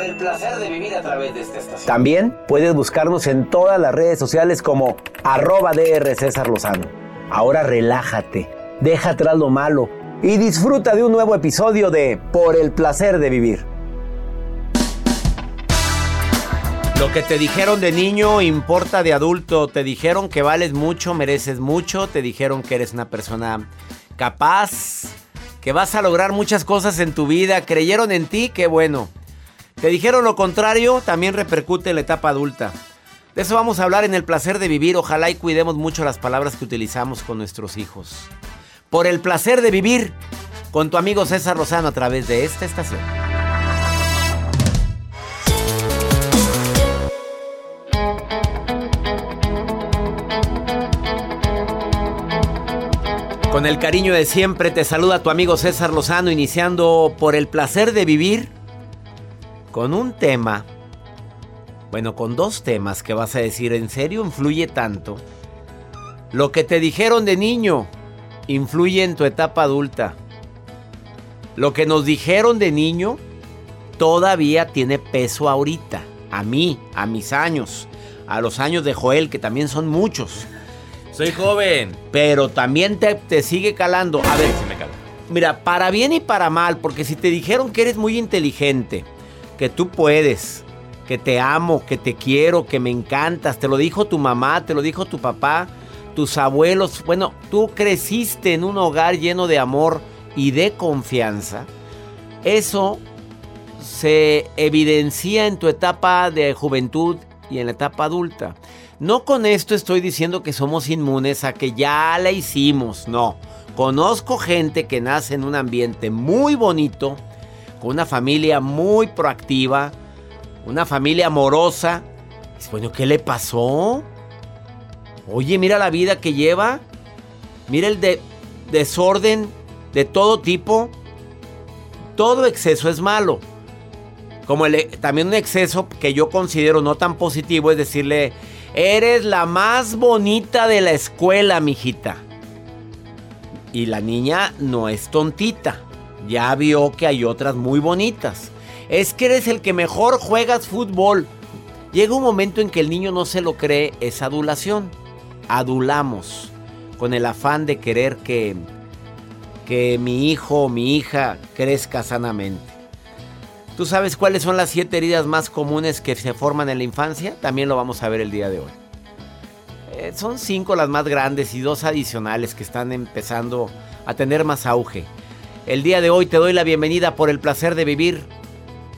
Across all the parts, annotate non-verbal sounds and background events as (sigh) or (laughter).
por el placer de vivir a través de esta estación. También puedes buscarnos en todas las redes sociales como arroba DR César Lozano. Ahora relájate, deja atrás lo malo y disfruta de un nuevo episodio de Por el placer de vivir. Lo que te dijeron de niño importa de adulto. Te dijeron que vales mucho, mereces mucho. Te dijeron que eres una persona capaz, que vas a lograr muchas cosas en tu vida. Creyeron en ti, qué bueno. Te dijeron lo contrario, también repercute en la etapa adulta. De eso vamos a hablar en el placer de vivir. Ojalá y cuidemos mucho las palabras que utilizamos con nuestros hijos. Por el placer de vivir con tu amigo César Rosano a través de esta estación. Con el cariño de siempre te saluda tu amigo César Lozano iniciando por el placer de vivir con un tema, bueno, con dos temas que vas a decir, ¿en serio influye tanto? Lo que te dijeron de niño influye en tu etapa adulta. Lo que nos dijeron de niño todavía tiene peso ahorita. A mí, a mis años, a los años de Joel, que también son muchos. Soy joven. Pero también te, te sigue calando. A ver, mira, para bien y para mal, porque si te dijeron que eres muy inteligente, que tú puedes, que te amo, que te quiero, que me encantas. Te lo dijo tu mamá, te lo dijo tu papá, tus abuelos. Bueno, tú creciste en un hogar lleno de amor y de confianza. Eso se evidencia en tu etapa de juventud y en la etapa adulta. No con esto estoy diciendo que somos inmunes a que ya la hicimos, no. Conozco gente que nace en un ambiente muy bonito, con una familia muy proactiva, una familia amorosa. Bueno, ¿qué le pasó? Oye, mira la vida que lleva. Mira el de desorden de todo tipo. Todo exceso es malo. Como el, también un exceso que yo considero no tan positivo es decirle, eres la más bonita de la escuela, mijita. Y la niña no es tontita ya vio que hay otras muy bonitas. Es que eres el que mejor juegas fútbol. Llega un momento en que el niño no se lo cree, es adulación. Adulamos con el afán de querer que, que mi hijo o mi hija crezca sanamente. ¿Tú sabes cuáles son las siete heridas más comunes que se forman en la infancia? También lo vamos a ver el día de hoy. Eh, son cinco las más grandes y dos adicionales que están empezando a tener más auge. El día de hoy te doy la bienvenida por el placer de vivir.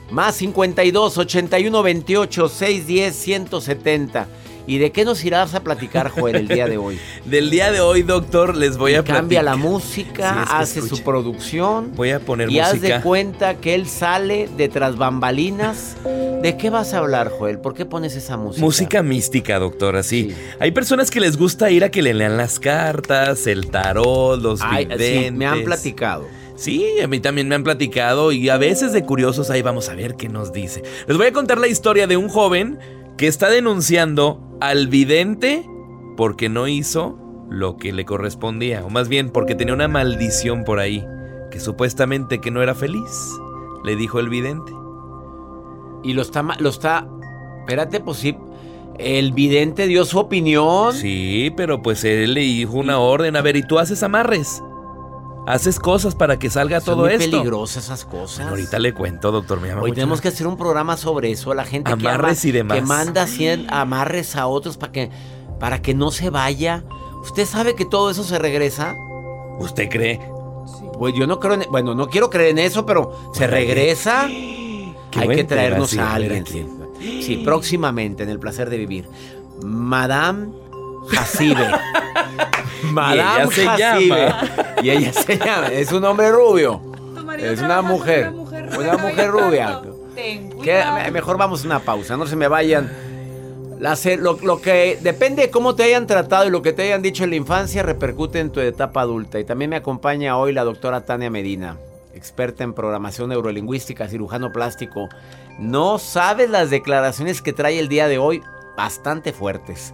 Más 52 81 28 610 170. ¿Y de qué nos irás a platicar, Joel, el día de hoy? (laughs) Del día de hoy, doctor, les voy a platicar. Cambia la música, hace su producción. Voy a poner y música. Y haz de cuenta que él sale de tras bambalinas. ¿De qué vas a hablar, Joel? ¿Por qué pones esa música? Música mística, doctor, así. Hay personas que les gusta ir a que le lean las cartas, el tarot, los Ay, sí, me han platicado. Sí, a mí también me han platicado y a veces de curiosos ahí vamos a ver qué nos dice. Les voy a contar la historia de un joven que está denunciando al vidente porque no hizo lo que le correspondía, o más bien porque tenía una maldición por ahí, que supuestamente que no era feliz, le dijo el vidente. Y lo está, lo está, espérate, pues sí, el vidente dio su opinión. Sí, pero pues él le dijo una orden, a ver, ¿y tú haces amarres? Haces cosas para que salga Son todo muy esto. peligrosas esas cosas. ahorita le cuento, doctor. Me llama Hoy mucho tenemos que hacer un programa sobre eso. La gente que, Amarres ama- y demás. que manda cien amarres a otros para que, para que no se vaya. ¿Usted sabe que todo eso se regresa? ¿Usted cree? Pues yo no creo en... Bueno, no quiero creer en eso, pero ¿se regresa? Qué Hay que traernos sí, a a alguien. a. Sí, Sí, próximamente en El Placer de Vivir. Madame Hasibe. (laughs) Madame ella se Hasibe. llama. Y ella se llama. Es un hombre rubio. Es una mujer. Una mujer Una rubia, mujer rubia. Que, mejor vamos a una pausa, no se me vayan. La lo, lo que depende de cómo te hayan tratado y lo que te hayan dicho en la infancia repercute en tu etapa adulta. Y también me acompaña hoy la doctora Tania Medina, experta en programación neurolingüística, cirujano plástico. No sabes las declaraciones que trae el día de hoy, bastante fuertes.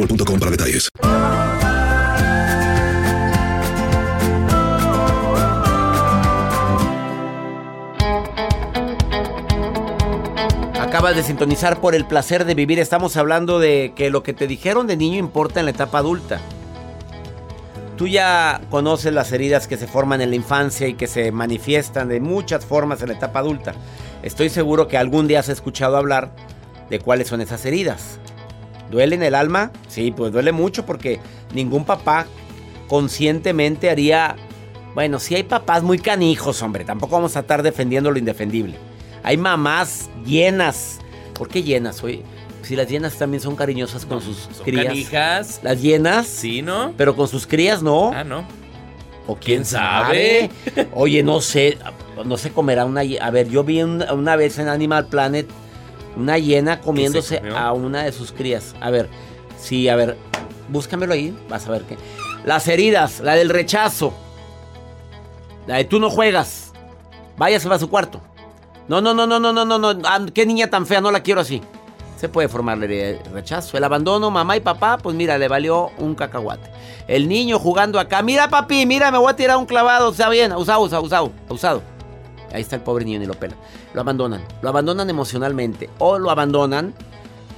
boostmobile.com para detalles. Acabas de sintonizar por el placer de vivir. Estamos hablando de que lo que te dijeron de niño importa en la etapa adulta. Tú ya conoces las heridas que se forman en la infancia y que se manifiestan de muchas formas en la etapa adulta. Estoy seguro que algún día has escuchado hablar de cuáles son esas heridas. ¿Duele en el alma? Sí, pues duele mucho porque ningún papá conscientemente haría... Bueno, sí hay papás muy canijos, hombre. Tampoco vamos a estar defendiendo lo indefendible. Hay mamás llenas. ¿Por qué llenas? Oye, si las llenas también son cariñosas con sus Son crías. canijas. Las llenas, Sí, ¿no? pero con sus crías no. Ah, no. o quién sabe. Oye, no sé, no se comerá una. A ver, yo vi una, una vez en Animal Planet una hiena comiéndose a una de sus crías. A ver, sí, a ver, búscamelo ahí, vas a ver qué. Las heridas, la del rechazo. La de tú no juegas. Váyase a su cuarto. No, no, no, no, no, no, no, no. ah, Qué niña tan fea, no la quiero así. Se puede formar la herida de rechazo. El abandono, mamá y papá, pues mira, le valió un cacahuate. El niño jugando acá, mira papi, mira, me voy a tirar un clavado, está bien, usado, usado, usado, usado. Ahí está el pobre niño y lo pela. Lo abandonan, lo abandonan emocionalmente o lo abandonan.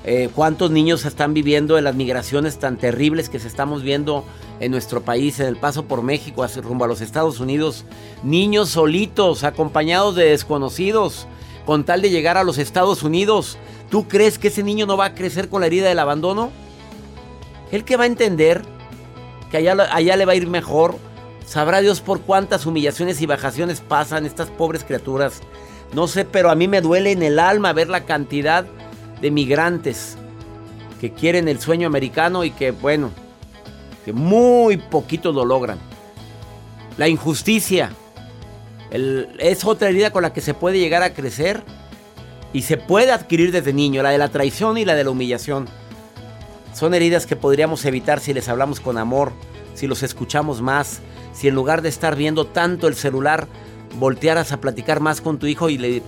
eh, ¿Cuántos niños están viviendo en las migraciones tan terribles que se estamos viendo en nuestro país, en el paso por México, rumbo a los Estados Unidos? Niños solitos, acompañados de desconocidos, con tal de llegar a los Estados Unidos. ¿Tú crees que ese niño no va a crecer con la herida del abandono? El que va a entender que allá, allá le va a ir mejor. Sabrá Dios por cuántas humillaciones y bajaciones pasan estas pobres criaturas. No sé, pero a mí me duele en el alma ver la cantidad de migrantes que quieren el sueño americano y que, bueno, que muy poquitos lo logran. La injusticia es otra herida con la que se puede llegar a crecer y se puede adquirir desde niño, la de la traición y la de la humillación. Son heridas que podríamos evitar si les hablamos con amor, si los escuchamos más, si en lugar de estar viendo tanto el celular, voltearas a platicar más con tu hijo y le,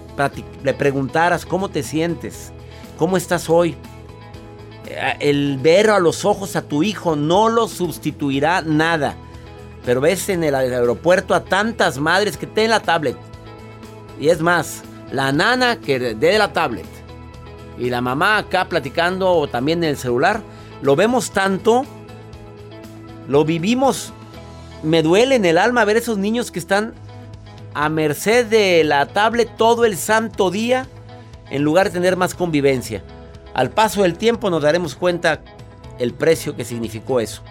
preguntaras cómo te sientes, cómo estás hoy. Eh, El ver a los ojos a tu hijo no lo sustituirá nada. Pero ves en el aeropuerto a tantas madres que tienen la tablet. Y es más, la nana que dé la tablet. Y la mamá acá platicando o también en el celular. Lo vemos tanto, lo vivimos. Me duele en el alma ver esos niños que están a merced de la tablet todo el santo día en lugar de tener más convivencia. Al paso del tiempo nos daremos cuenta el precio que significó eso.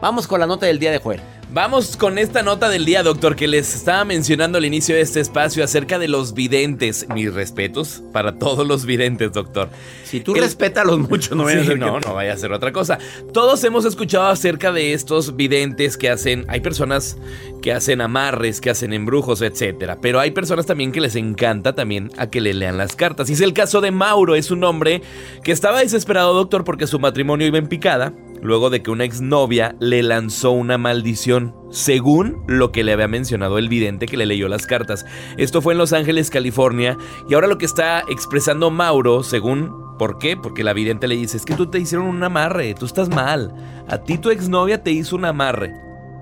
Vamos con la nota del día de Joel. Vamos con esta nota del día, doctor, que les estaba mencionando al inicio de este espacio acerca de los videntes. Mis respetos para todos los videntes, doctor. Si tú respétalos mucho, no vaya a ser no, no vaya a ser otra cosa. Todos hemos escuchado acerca de estos videntes que hacen. Hay personas que hacen amarres, que hacen embrujos, etcétera. Pero hay personas también que les encanta también a que le lean las cartas. Y es el caso de Mauro, es un hombre que estaba desesperado, doctor, porque su matrimonio iba en picada luego de que una exnovia le lanzó una maldición, según lo que le había mencionado el vidente que le leyó las cartas. Esto fue en Los Ángeles, California, y ahora lo que está expresando Mauro, según... ¿Por qué? Porque la vidente le dice, es que tú te hicieron un amarre, tú estás mal. A ti tu exnovia te hizo un amarre.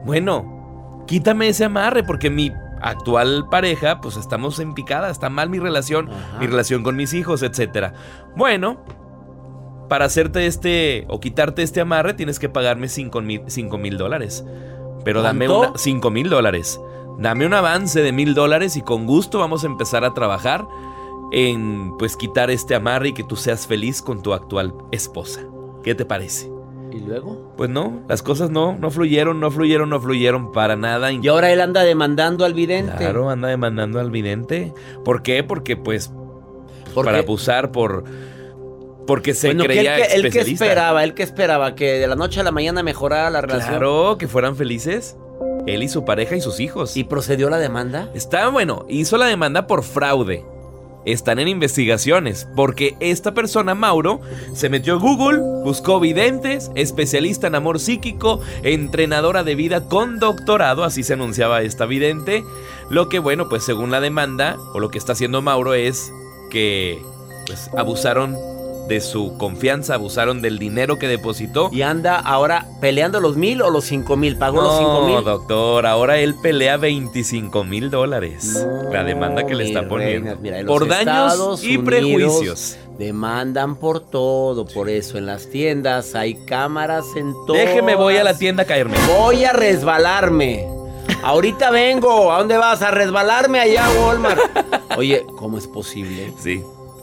Bueno, quítame ese amarre porque mi actual pareja, pues estamos en picada, está mal mi relación, mi relación con mis hijos, etc. Bueno, para hacerte este o quitarte este amarre tienes que pagarme 5 mil dólares. Pero dame una, 5 mil dólares. Dame un avance de mil dólares y con gusto vamos a empezar a trabajar en pues quitar este amarre y que tú seas feliz con tu actual esposa. ¿Qué te parece? ¿Y luego? Pues no, las cosas no, no fluyeron, no fluyeron, no fluyeron para nada. Y ahora él anda demandando al vidente. Claro, anda demandando al vidente. ¿Por qué? Porque pues para abusar por porque se creía que él, que esperaba, él que esperaba que de la noche a la mañana mejorara la relación. Claro, que fueran felices. Él y su pareja y sus hijos. ¿Y procedió la demanda? Está bueno, hizo la demanda por fraude. Están en investigaciones porque esta persona, Mauro, se metió a Google, buscó videntes, especialista en amor psíquico, entrenadora de vida con doctorado, así se anunciaba esta vidente. Lo que, bueno, pues según la demanda, o lo que está haciendo Mauro es que pues, abusaron de su confianza, abusaron del dinero que depositó. Y anda ahora peleando los mil o los cinco mil. ¿Pagó los cinco mil? No, doctor, ahora él pelea 25 mil dólares. la demanda que le está poniendo. por daños y prejuicios. Demandan por todo, por eso en las tiendas hay cámaras en todo. Déjeme, voy a la tienda a caerme. Voy a resbalarme. Ahorita vengo. ¿A dónde vas? A resbalarme allá Walmart. (laughs) Oye, ¿cómo es posible? Sí.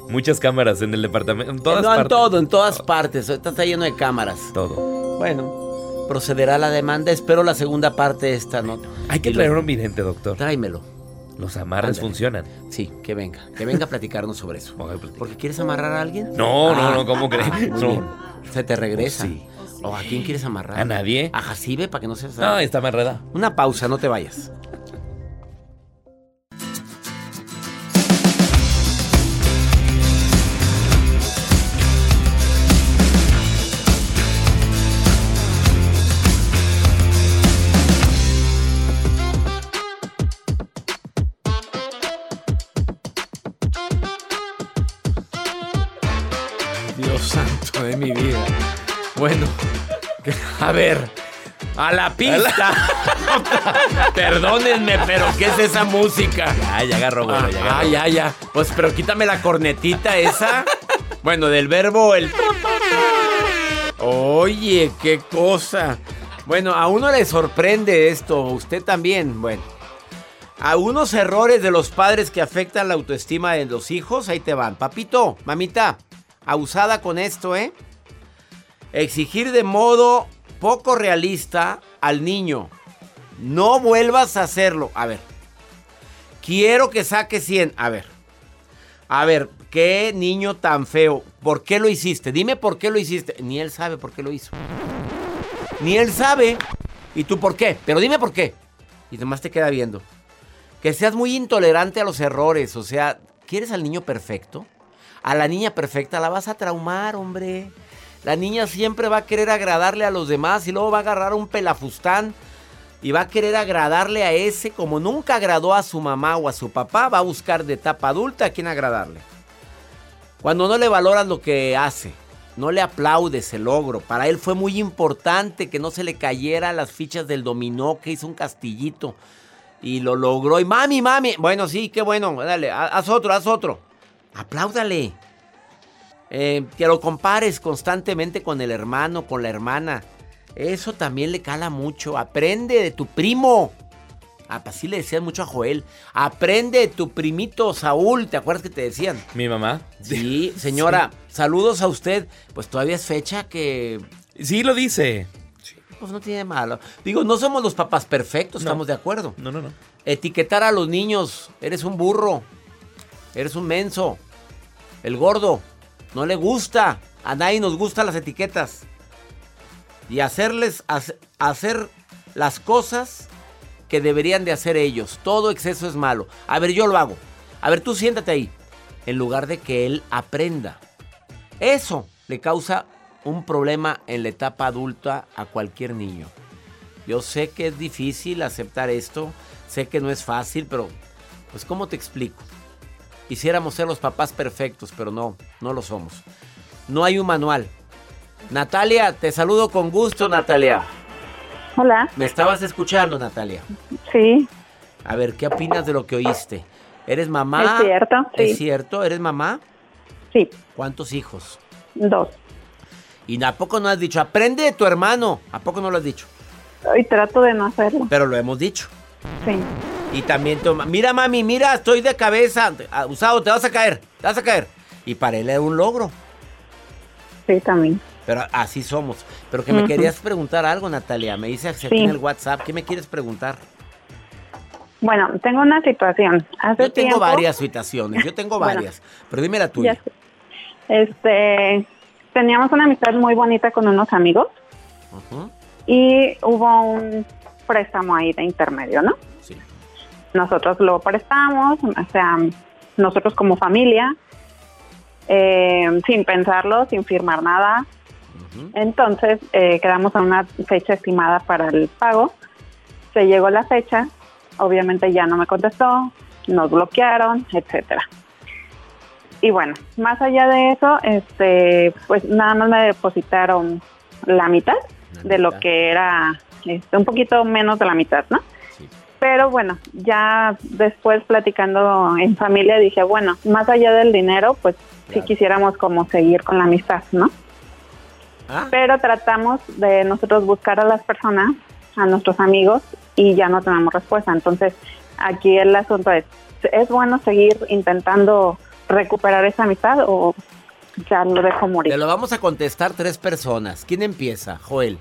Muchas cámaras en el departamento. En todas no, partes. en todo, en todas partes. Ahorita está lleno de cámaras. Todo. Bueno, procederá la demanda. Espero la segunda parte de esta nota. Hay que traer un vidente, doctor. Tráemelo. Los amarres funcionan. Sí, que venga. Que venga a platicarnos sobre eso. ¿Porque quieres amarrar a alguien? No, no, no, ¿cómo crees? Ah, no. Se te regresa. Sí. ¿O a quién quieres amarrar? A nadie. A Jacibe para que no seas. No, está amarrada. Una pausa, no te vayas. Mi vida. Bueno, (laughs) a ver, a la pista. (laughs) Perdónenme, pero ¿qué es esa música? Ya, ya agarró, bueno, ya Ah, ya, ya. Pues, pero quítame la cornetita esa. Bueno, del verbo el. Oye, qué cosa. Bueno, a uno le sorprende esto, usted también. Bueno, a unos errores de los padres que afectan la autoestima de los hijos, ahí te van. Papito, mamita, abusada con esto, ¿eh? Exigir de modo poco realista al niño. No vuelvas a hacerlo. A ver. Quiero que saque 100. A ver. A ver, qué niño tan feo. ¿Por qué lo hiciste? Dime por qué lo hiciste. Ni él sabe por qué lo hizo. Ni él sabe. ¿Y tú por qué? Pero dime por qué. Y nomás te queda viendo. Que seas muy intolerante a los errores. O sea, ¿quieres al niño perfecto? A la niña perfecta la vas a traumar, hombre. La niña siempre va a querer agradarle a los demás y luego va a agarrar un pelafustán y va a querer agradarle a ese como nunca agradó a su mamá o a su papá, va a buscar de etapa adulta a quien agradarle. Cuando no le valoras lo que hace, no le aplaudes el logro. Para él fue muy importante que no se le cayera las fichas del dominó, que hizo un castillito y lo logró. Y mami, mami, bueno, sí, qué bueno, dale, haz otro, haz otro. Apláudale. Eh, que lo compares constantemente con el hermano, con la hermana. Eso también le cala mucho. Aprende de tu primo. Ah, así le decían mucho a Joel. Aprende de tu primito Saúl. ¿Te acuerdas que te decían? Mi mamá. Sí, señora. (laughs) Saludos a usted. Pues todavía es fecha que... Sí, lo dice. Pues no tiene malo. Digo, no somos los papás perfectos, No. estamos de acuerdo. No, no, no. Etiquetar a los niños. Eres un burro. Eres un menso. El gordo. No le gusta. A nadie nos gustan las etiquetas. Y hacerles hace- hacer las cosas que deberían de hacer ellos. Todo exceso es malo. A ver, yo lo hago. A ver, tú siéntate ahí. En lugar de que él aprenda. Eso le causa un problema en la etapa adulta a cualquier niño. Yo sé que es difícil aceptar esto, sé que no es fácil, pero pues ¿cómo te explico? Quisiéramos ser los papás perfectos, pero no, no lo somos. No hay un manual. Natalia, te saludo con gusto, Natalia. Hola, Me estabas escuchando, Natalia. sí, A ver, ¿qué opinas de lo que oíste? ¿Eres mamá? Es cierto, sí. ¿Es cierto? ¿Eres mamá? sí, ¿Cuántos hijos? dos. Y ¿a poco no has dicho? Aprende de tu hermano. ¿A poco no lo has dicho? Y trato de no hacerlo, Pero lo hemos dicho. sí. Y también toma, mira mami, mira, estoy de cabeza, Ah, usado, te vas a caer, te vas a caer. Y para él era un logro, Sí, también. pero así somos. Pero que me querías preguntar algo, Natalia, me dice aquí Sí. en el WhatsApp, ¿qué me quieres preguntar? Bueno, tengo una situación. Hace Yo tengo tiempo, varias situaciones, yo tengo (laughs) Bueno, varias, pero dime la ya tuya. Este, teníamos una amistad muy bonita con unos amigos Ujú, y hubo un préstamo ahí de intermedio, ¿no? Nosotros lo prestamos, o sea, nosotros como familia, eh, sin pensarlo, sin firmar nada. Entonces eh, quedamos a una fecha estimada para el pago. Se llegó la fecha, obviamente ya no me contestó, nos bloquearon, etcétera. Y bueno, más allá de eso, este, pues nada más me depositaron la mitad La de lo mitad. que era, este, un poquito menos de la mitad, ¿no? Sí. Pero bueno, ya después platicando en familia dije, bueno, más allá del dinero, pues sí Claro. quisiéramos como seguir con la amistad, ¿no? Ah, pero tratamos de nosotros buscar a las personas, a nuestros amigos, y ya no tenemos respuesta. Entonces, aquí el asunto es, ¿es bueno seguir intentando recuperar esa amistad o ya lo dejo morir? Te lo vamos a contestar tres personas. ¿Quién empieza? Joel.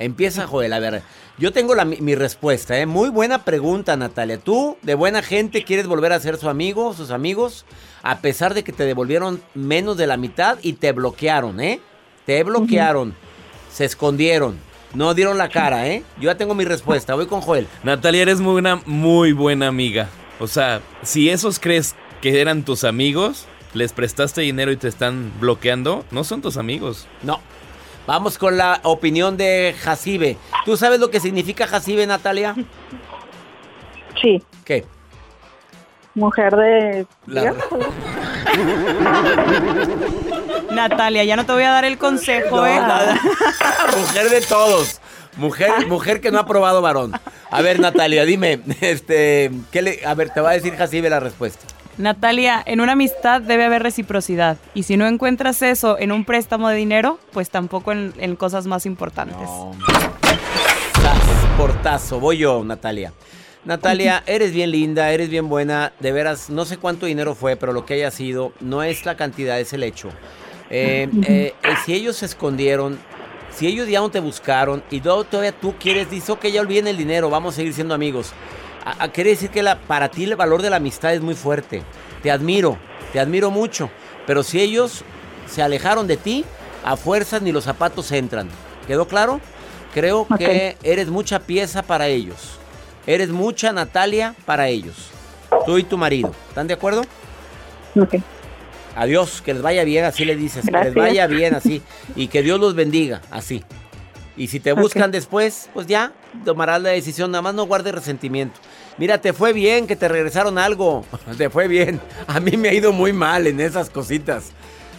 Empieza Joel. A ver, yo tengo la, mi mi respuesta. ¿eh? Muy buena pregunta, Natalia. ¿Tú, de buena gente, quieres volver a ser su amigo, sus amigos? A pesar de que te devolvieron menos de la mitad y te bloquearon, ¿eh? Te bloquearon. Se escondieron. No dieron la cara, ¿eh? Yo ya tengo mi respuesta. Voy con Joel. Natalia, eres muy una muy buena amiga. O sea, si esos crees que eran tus amigos, les prestaste dinero y te están bloqueando, no son tus amigos. No. Vamos con la opinión de Jacibe. ¿Tú sabes lo que significa Jacibe, Natalia? Sí, ¿Qué? mujer de... La- (laughs) Natalia, ya no te voy a dar el consejo, No, ¿eh? nada. (laughs) mujer de todos. Mujer, mujer que no ha probado varón. A ver, Natalia, dime, (laughs) este, ¿qué le, a ver, te va a decir Jacibe la respuesta. Natalia, en una amistad debe haber reciprocidad. Y si no encuentras eso en un préstamo de dinero, pues tampoco en, en cosas más importantes. Sas, portazo, voy yo, Natalia. Natalia, eres bien linda, eres bien buena, de veras, no sé cuánto dinero fue, pero lo que haya sido, no es la cantidad, es el hecho. Eh, eh, eh, si ellos se escondieron, si ellos ya no te buscaron y todavía tú quieres, dices, ok, ya olviden el dinero, vamos a seguir siendo amigos. A- a- quiere decir que la, para ti el valor de la amistad es muy fuerte. Te admiro, te admiro mucho. Pero si ellos se alejaron de ti, a fuerzas ni los zapatos entran. ¿Quedó claro? Creo que eres mucha pieza para ellos. Eres mucha Natalia para ellos. Tú y tu marido. ¿Están de acuerdo? Ok, Adiós, que les vaya bien, así le dices. Que les vaya bien, así. (laughs) Y que Dios los bendiga, así. Y si te buscan después, pues ya tomarás la decisión. Nada más no guardes resentimiento. Mira, te fue bien que te regresaron algo. (laughs) Te fue bien. A mí me ha ido muy mal en esas cositas.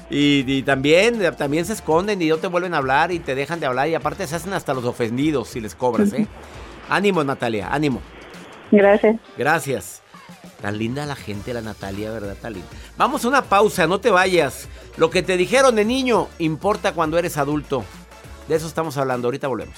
Y, y también, también se esconden y no te vuelven a hablar y te dejan de hablar. Y aparte se hacen hasta los ofendidos si les cobras, ¿eh? (laughs) Ánimo, Natalia, ánimo. gracias. Gracias. Tan linda la gente, la Natalia, ¿verdad? Tan linda. Vamos a una pausa, no te vayas. Lo que te dijeron de niño importa cuando eres adulto. De eso estamos hablando. Ahorita volvemos.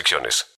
restricciones.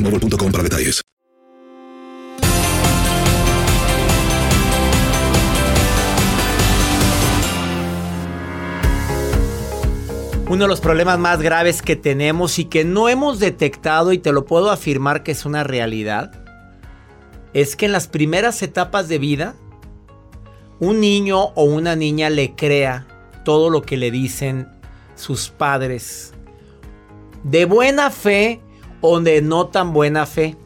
boostmobile.com para detalles. Uno de los problemas más graves que tenemos y que no hemos detectado, y te lo puedo afirmar que es una realidad, es que en las primeras etapas de vida, un niño o una niña le crea todo lo que le dicen sus padres. De buena fe o de no tan buena fe.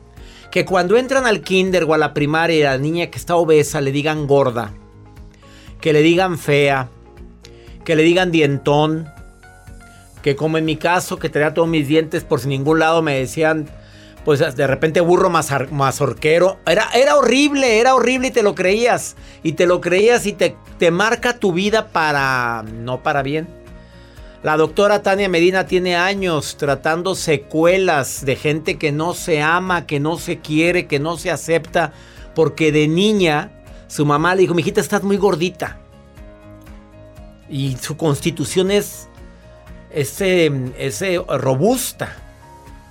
Que cuando entran al kinder o a la primaria y la niña que está obesa le digan gorda. Que le digan fea. Que le digan dientón. Que como en mi caso, que tenía todos mis dientes por sin ningún lado, me decían, pues de repente burro mazorquero. Era, era horrible, era horrible y te lo creías. Y te lo creías y te, te marca tu vida para, no para bien. La doctora Tania Medina tiene años tratando secuelas de gente que no se ama, que no se quiere, que no se acepta, porque de niña su mamá le dijo, mijita, estás muy gordita. Y su constitución es ese, ese robusta.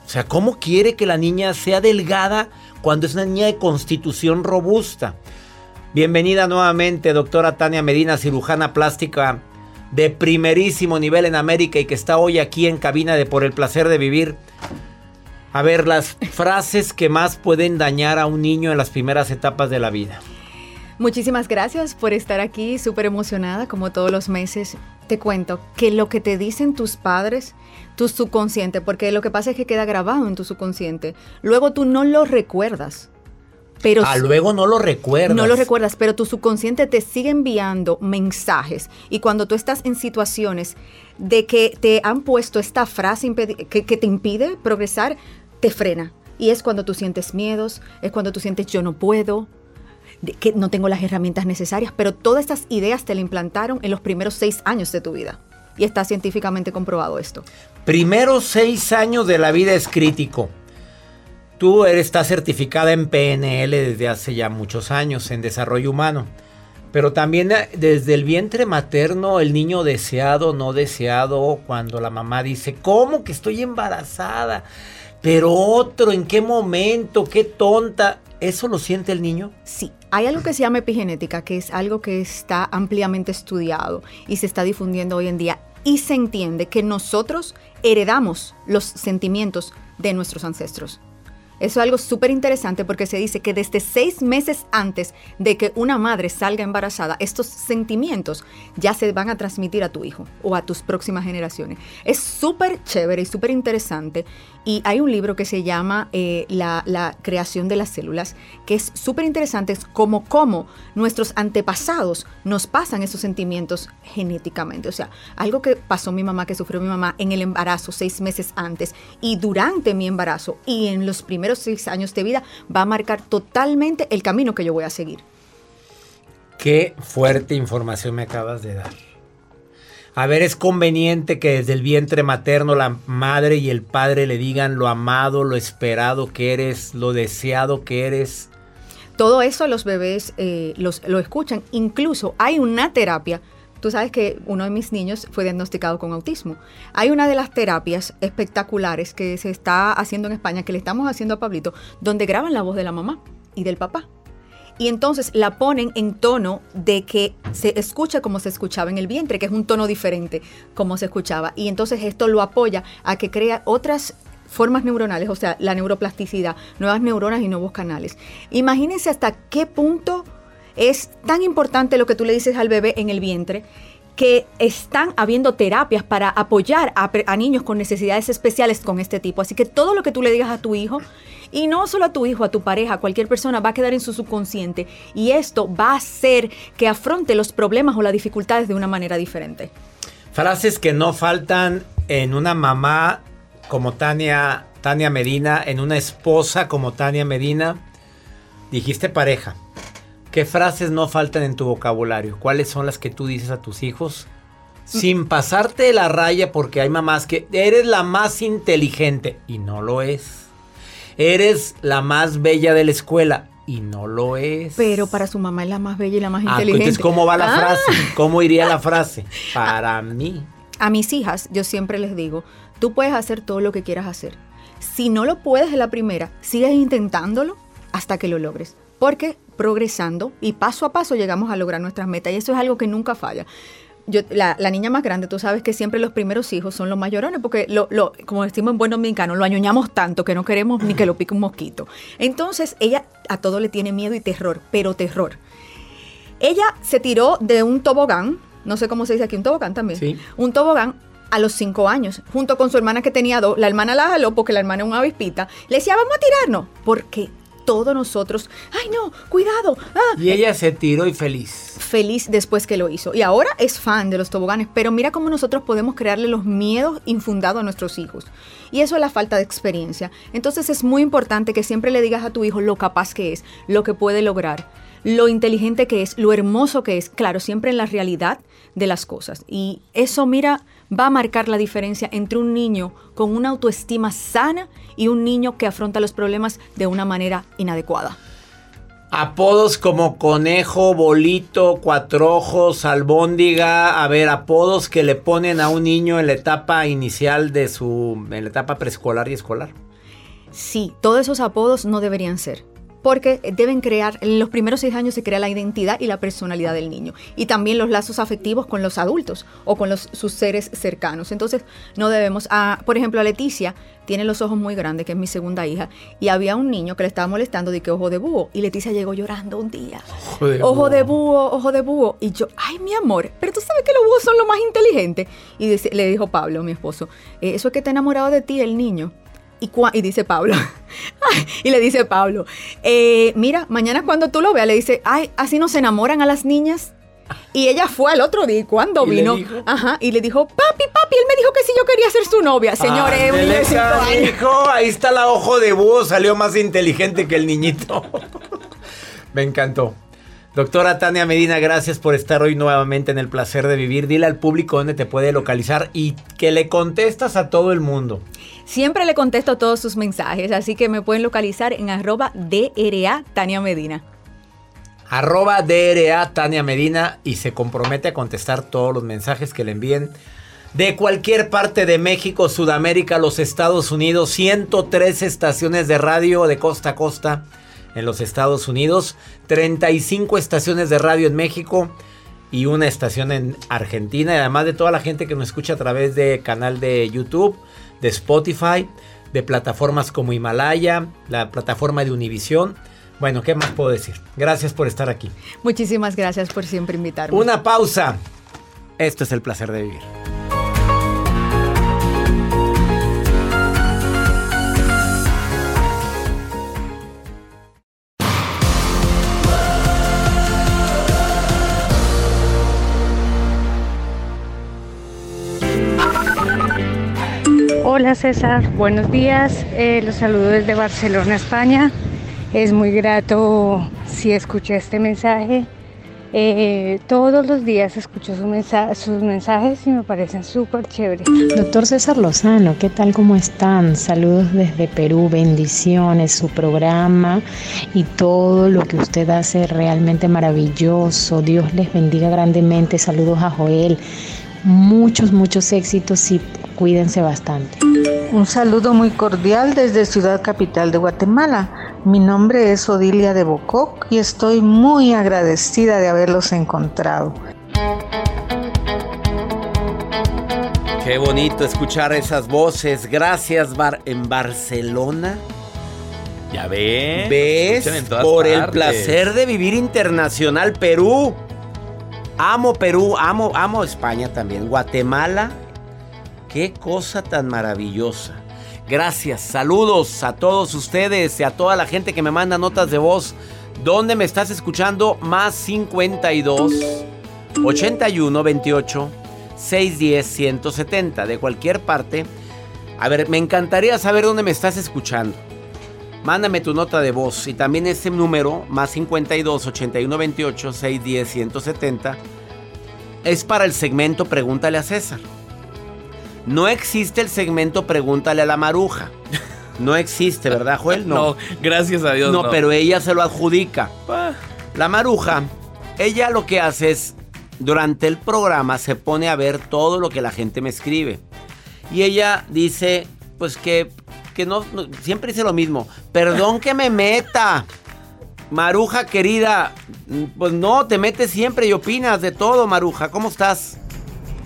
O sea, ¿cómo quiere que la niña sea delgada cuando es una niña de constitución robusta? Bienvenida nuevamente, doctora Tania Medina, cirujana plástica de primerísimo nivel en América y que está hoy aquí en cabina de Por el placer de vivir. A ver, las frases que más pueden dañar a un niño en las primeras etapas de la vida. Muchísimas gracias por estar aquí, súper emocionada como todos los meses. Te cuento que lo que te dicen tus padres, tu subconsciente, porque lo que pasa es que queda grabado en tu subconsciente, luego tú no lo recuerdas. Pero ah, luego no lo recuerdas. No lo recuerdas, pero tu subconsciente te sigue enviando mensajes. Y cuando tú estás en situaciones de que te han puesto esta frase que, que te impide progresar, te frena. Y es cuando tú sientes miedos, es cuando tú sientes yo no puedo, que no tengo las herramientas necesarias, pero todas estas ideas te la implantaron en los primeros seis años de tu vida. Y está científicamente comprobado esto. Primeros seis años de la vida es crítico. Tú eres, estás certificada en PNL desde hace ya muchos años en desarrollo humano. Pero también eh, desde el vientre materno, el niño deseado, no deseado, cuando la mamá dice, ¿cómo que estoy embarazada? Pero otro, ¿en qué momento? ¿Qué tonta? ¿Eso lo siente el niño? Sí, hay algo que se llama epigenética, que es algo que está ampliamente estudiado y se está difundiendo hoy en día. Y se entiende que nosotros heredamos los sentimientos de nuestros ancestros. Eso es algo súper interesante porque se dice que desde seis meses antes de que una madre salga embarazada, estos sentimientos ya se van a transmitir a tu hijo o a tus próximas generaciones. Es súper chévere y súper interesante. Y hay un libro que se llama eh, la, creación de las células, que es súper interesante, es como cómo nuestros antepasados nos pasan esos sentimientos genéticamente. O sea, algo que pasó mi mamá, que sufrió mi mamá en el embarazo seis meses antes y durante mi embarazo y en los primeros seis años de vida va a marcar totalmente el camino que yo voy a seguir. Qué fuerte información me acabas de dar. A ver, es conveniente que desde el vientre materno la madre y el padre le digan lo amado, lo esperado que eres, lo deseado que eres. Todo eso los bebés eh, los, lo escuchan. Incluso hay una terapia Tú sabes que uno de mis niños fue diagnosticado con autismo. Hay una de las terapias espectaculares que se está haciendo en España, que le estamos haciendo a Pablito, donde graban la voz de la mamá y del papá. Y entonces la ponen en tono de que se escucha como se escuchaba en el vientre, que es un tono diferente como se escuchaba. Y entonces esto lo apoya a que crea otras formas neuronales, o sea, la neuroplasticidad, nuevas neuronas y nuevos canales. Imagínense hasta qué punto es tan importante lo que tú le dices al bebé en el vientre que están habiendo terapias para apoyar a, niños con necesidades especiales con este tipo. Así que todo lo que tú le digas a tu hijo, y no solo a tu hijo, a tu pareja, a cualquier persona, va a quedar en su subconsciente. Y esto va a hacer que afronte los problemas o las dificultades de una manera diferente. Frases que no faltan en una mamá como Tania, Tania Medina, en una esposa como Tania Medina. Dijiste pareja. ¿Qué frases no faltan en tu vocabulario? ¿Cuáles son las que tú dices a tus hijos? Sin pasarte la raya porque hay mamás que eres la más inteligente y no lo es. Eres la más bella de la escuela y no lo es. Pero para su mamá es la más bella y la más Ah, inteligente. entonces, ¿cómo va la Ah. frase? ¿Cómo iría la frase? Para mí. A mis hijas, yo siempre les digo, tú puedes hacer todo lo que quieras hacer. Si no lo puedes de la primera, sigues intentándolo hasta que lo logres. Porque progresando y paso a paso llegamos a lograr nuestras metas. Y eso es algo que nunca falla. Yo, la, la niña más grande, tú sabes que siempre los primeros hijos son los mayorones, porque, lo, lo- como decimos en buen dominicano, lo añoñamos tanto que no queremos ni que lo pique un mosquito. Entonces, ella a todo le tiene miedo y terror, pero terror. Ella se tiró de un tobogán, no sé cómo se dice aquí, un tobogán también. Sí. Un tobogán a los cinco años, junto con su hermana que tenía dos. La hermana la jaló porque la hermana es una avispita. Le decía, vamos a tirarnos. Porque todos nosotros, ay no, cuidado. ah". Y ella se tiró y feliz. Feliz después que lo hizo. Y ahora es fan de los toboganes. Pero mira cómo nosotros podemos crearle los miedos infundados a nuestros hijos. Y eso es la falta de experiencia. Entonces es muy importante que siempre le digas a tu hijo lo capaz que es, lo que puede lograr lo inteligente que es, lo hermoso que es, claro, siempre en la realidad de las cosas. Y eso, mira, va a marcar la diferencia entre un niño con una autoestima sana y un niño que afronta los problemas de una manera inadecuada. Apodos como conejo, bolito, cuatro ojos, albóndiga. A ver, apodos que le ponen a un niño en la etapa inicial de su. en la etapa preescolar y escolar. Sí, todos esos apodos no deberían ser. Porque deben crear, en los primeros seis años se crea la identidad y la personalidad del niño. Y también los lazos afectivos con los adultos o con los, sus seres cercanos. Entonces, no debemos. ah, por ejemplo, a Leticia tiene los ojos muy grandes, que es mi segunda hija. Y había un niño que le estaba molestando de que ojo de búho. Y Leticia llegó llorando un día. Ojo de ojo búho. de búho, ojo de búho. Y yo, ay, mi amor, pero tú sabes que los búhos son los más inteligentes. Y dice- le dijo Pablo, mi esposo, "Eh, eso es que está enamorado de ti, el niño. Y, y dice Pablo, (laughs) y le dice Pablo, eh, mira, mañana cuando tú lo veas, le dice, ay, así no se enamoran a las niñas. Y ella fue al otro día cuando ¿Y le vino, dijo? ajá, y le dijo, papi, papi, él me dijo que si yo quería ser su novia, señores, hijo, ahí está la ojo de búho, salió más inteligente que el niñito. (laughs) Me encantó. Doctora Tania Medina, gracias por estar hoy nuevamente en el placer de vivir. Dile al público dónde te puede localizar y que le contestas a todo el mundo. Siempre le contesto todos sus mensajes, así que me pueden localizar en arroba DRA Tania Medina. Arroba DRA Tania Medina y se compromete a contestar todos los mensajes que le envíen de cualquier parte de México, Sudamérica, los Estados Unidos, 103 estaciones de radio de costa a costa en los Estados Unidos, 35 estaciones de radio en México y una estación en Argentina, y además de toda la gente que nos escucha a través de canal de YouTube, de Spotify, de plataformas como Himalaya, la plataforma de Univisión. Bueno, ¿qué más puedo decir? Gracias por estar aquí. Muchísimas gracias por siempre invitarme. Una pausa. Esto es el placer de vivir. Hola César, buenos días. Eh, los saludo desde Barcelona, España. Es muy grato si escuché este mensaje Eh, todos los días escucho sus mensajes y me parecen súper chéveres. Doctor César Lozano, ¿qué tal? ¿Cómo están? Saludos desde Perú, bendiciones, su programa y todo lo que usted hace realmente maravilloso. Dios les bendiga grandemente. Saludos a Joel. Muchos, muchos éxitos y cuídense bastante. Un saludo muy cordial desde Ciudad Capital de Guatemala. Mi nombre es Odilia de Bococ y estoy muy agradecida de haberlos encontrado. Qué bonito escuchar esas voces. Gracias, Bar en Barcelona. Ya ves. ¿Ves? Por el placer de vivir internacional, Perú. Amo Perú, amo, amo España también. Guatemala. Qué cosa tan maravillosa. Gracias, saludos a todos ustedes y a toda la gente que me manda notas de voz. ¿Dónde me estás escuchando? Más 52 81 28 610 170 de cualquier parte. A ver, me encantaría saber dónde me estás escuchando. Mándame tu nota de voz y también ese número, más 52 81 28 610 170, es para el segmento Pregúntale a César. No existe el segmento Pregúntale a la Maruja. No existe, ¿verdad, Joel? (laughs) No, gracias a Dios. No, no. pero ella se lo adjudica. Ah, La Maruja, ella lo que hace es, durante el programa se pone a ver todo lo que la gente me escribe. Y ella dice, pues que, que no, no- siempre dice lo mismo. Perdón que me meta. Maruja querida, pues no, te metes siempre y opinas de todo, Maruja. ¿Cómo estás?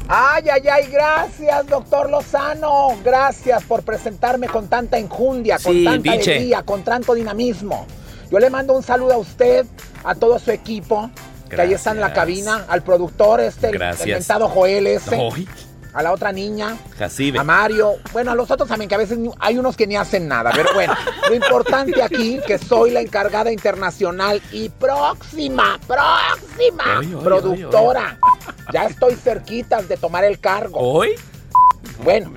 Ay, ay, ay, gracias, doctor Lozano. Gracias por presentarme con tanta enjundia, con tanta biche. alegría, con tanto dinamismo. Yo le mando un saludo a usted, a todo su equipo, que ahí está en la Gracias. cabina, al productor este, el- el Gracias. mentado Joel ese, Ay, a la otra niña, Jacibe. a Mario, bueno, a los otros también, que a veces hay unos que ni hacen nada, pero bueno, lo importante aquí, que soy la encargada internacional y próxima, próxima productora. Ya estoy cerquita de tomar el cargo. ¿Hoy? Bueno,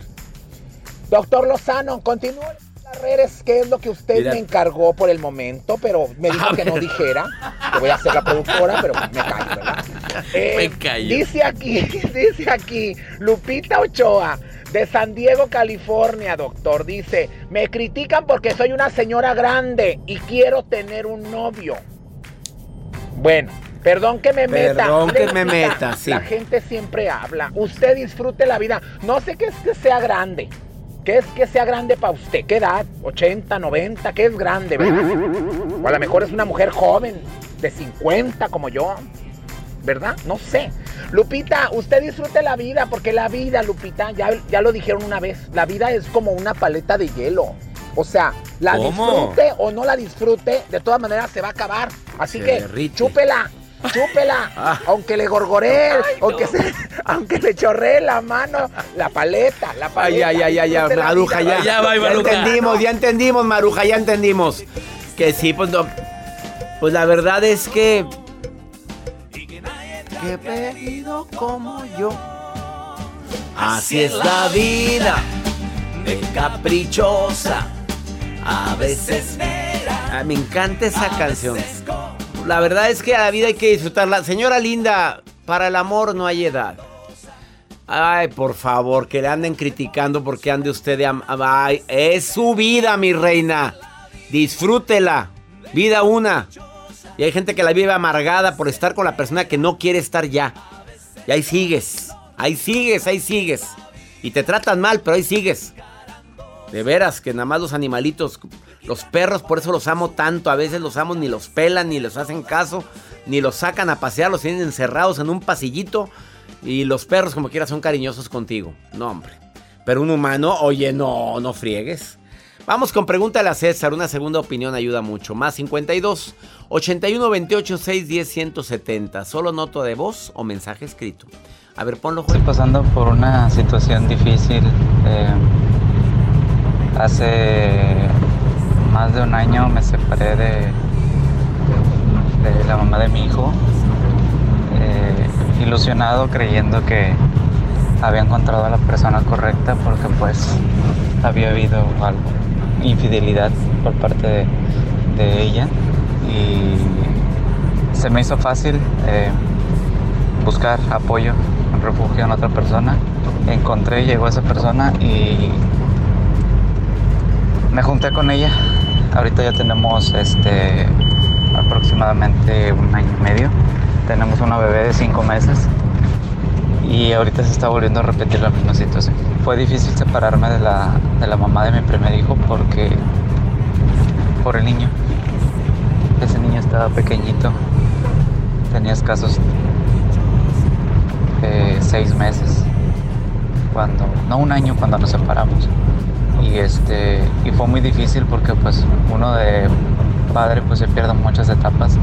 doctor Lozano, continúe en las redes, qué es lo que usted Mira. me encargó por el momento, pero me dijo A que no dijera, que voy a ser la productora, pero me callo, ¿verdad? (laughs) Eh, Me callo. Dice aquí, (laughs) dice aquí, Lupita Ochoa. De San Diego, California, doctor. Dice, me critican porque soy una señora grande y quiero tener un novio. Bueno, perdón que me meta. Perdón que me meta, sí. La gente siempre habla. Usted disfrute la vida. No sé qué es que sea grande. ¿Qué es que sea grande para usted? ¿Qué edad? ¿80, 90? ¿Qué es grande, verdad? O a lo mejor es una mujer joven, de 50 como yo. ¿Verdad? No sé. Lupita, usted disfrute la vida, porque la vida, Lupita, ya, ya lo dijeron una vez, la vida es como una paleta de hielo. O sea, la ¿Cómo? disfrute o no la disfrute, de todas maneras se va a acabar. Así Se que derrite. chúpela, chúpela, Ah. aunque le gorgoree, aunque, se- aunque le chorree la mano, la paleta, la Ay, paleta. ay, ay, ay, ay, disfrute la Maruja, ya. Ya va, ya Maruja. entendimos, ya entendimos, Maruja, ya entendimos. Que sí, pues no. Pues la verdad es que. Que perdido como yo. Así es la vida, de caprichosa. A veces. Ah, me encanta esa canción. La verdad es que la vida hay que disfrutarla. Señora linda, para el amor no hay edad. Ay, por favor, que le anden criticando porque ande usted de... Ay, es su vida, mi reina. Disfrútela. Vida una. Y hay gente que la vive amargada por estar con la persona que no quiere estar ya. Y ahí sigues. Ahí sigues, ahí sigues. Y te tratan mal, pero ahí sigues. De veras, que nada más los animalitos, los perros, por eso los amo tanto. A veces los amo, ni los pelan, ni les hacen caso, ni los sacan a pasear, los tienen encerrados en un pasillito. Y los perros, como quiera, son cariñosos contigo. No, hombre. Pero un humano, oye, no, no friegues. Vamos con pregúntale a César. Una segunda opinión ayuda mucho. Más 52 81 28 610 170. Solo noto de voz o mensaje escrito. A ver, ponlo, Estoy pasando por una situación difícil. eh, hace más de un año me separé de, la mamá de mi hijo, eh, ilusionado creyendo que había encontrado a la persona correcta porque pues había habido algo, infidelidad por parte de, ella y se me hizo fácil eh, buscar apoyo, refugio en otra persona. Encontré, llegó esa persona y me junté con ella. Ahorita ya tenemos este aproximadamente un año y medio. Tenemos una bebé de cinco meses y ahorita se está volviendo a repetir la misma situación. Fue difícil separarme de la, de la mamá de mi primer hijo porque por el niño. Ese niño estaba pequeñito, tenía escasos eh, seis meses, cuando, no un año cuando nos separamos. Y, este, y fue muy difícil porque pues uno de padre pues se pierde muchas etapas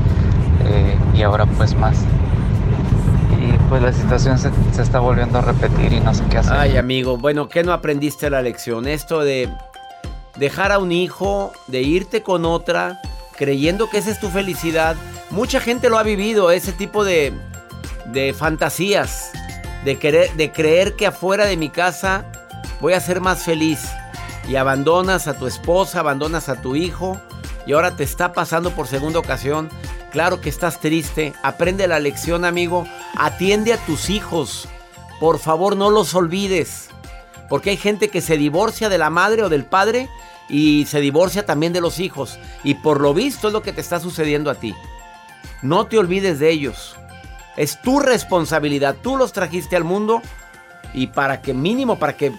eh, y ahora pues más. Y pues la situación se, se está volviendo a repetir y no sé qué hacer. Ay, amigo, bueno, ¿qué no aprendiste la lección? Esto de dejar a un hijo, de irte con otra, creyendo que esa es tu felicidad. Mucha gente lo ha vivido, ese tipo de, de fantasías, de, querer, de creer que afuera de mi casa voy a ser más feliz. Y abandonas a tu esposa, abandonas a tu hijo y ahora te está pasando por segunda ocasión. Claro que estás triste. Aprende la lección, amigo. Atiende a tus hijos. Por favor, no los olvides. Porque hay gente que se divorcia de la madre o del padre y se divorcia también de los hijos. Y por lo visto es lo que te está sucediendo a ti. No te olvides de ellos. Es tu responsabilidad. Tú los trajiste al mundo y para que mínimo, para que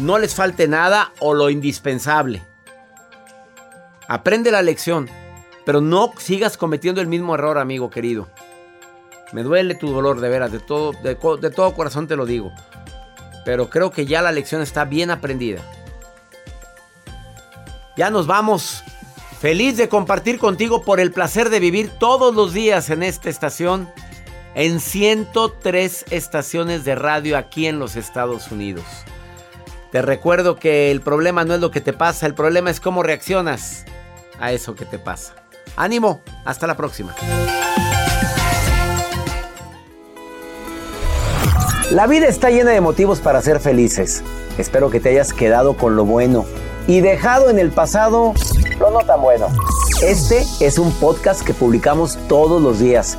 no les falte nada o lo indispensable. Aprende la lección, pero no sigas cometiendo el mismo error, amigo querido. Me duele tu dolor, de veras, de todo, de, todo corazón te lo digo. Pero creo que ya la lección está bien aprendida. Ya nos vamos. Feliz de compartir contigo por el placer de vivir todos los días en esta estación. En 103 estaciones de radio aquí en los Estados Unidos. Te recuerdo que el problema no es lo que te pasa, el problema es cómo reaccionas a eso que te pasa. Ánimo, hasta la próxima. La vida está llena de motivos para ser felices. Espero que te hayas quedado con lo bueno y dejado en el pasado lo no tan bueno. Este es un podcast que publicamos todos los días,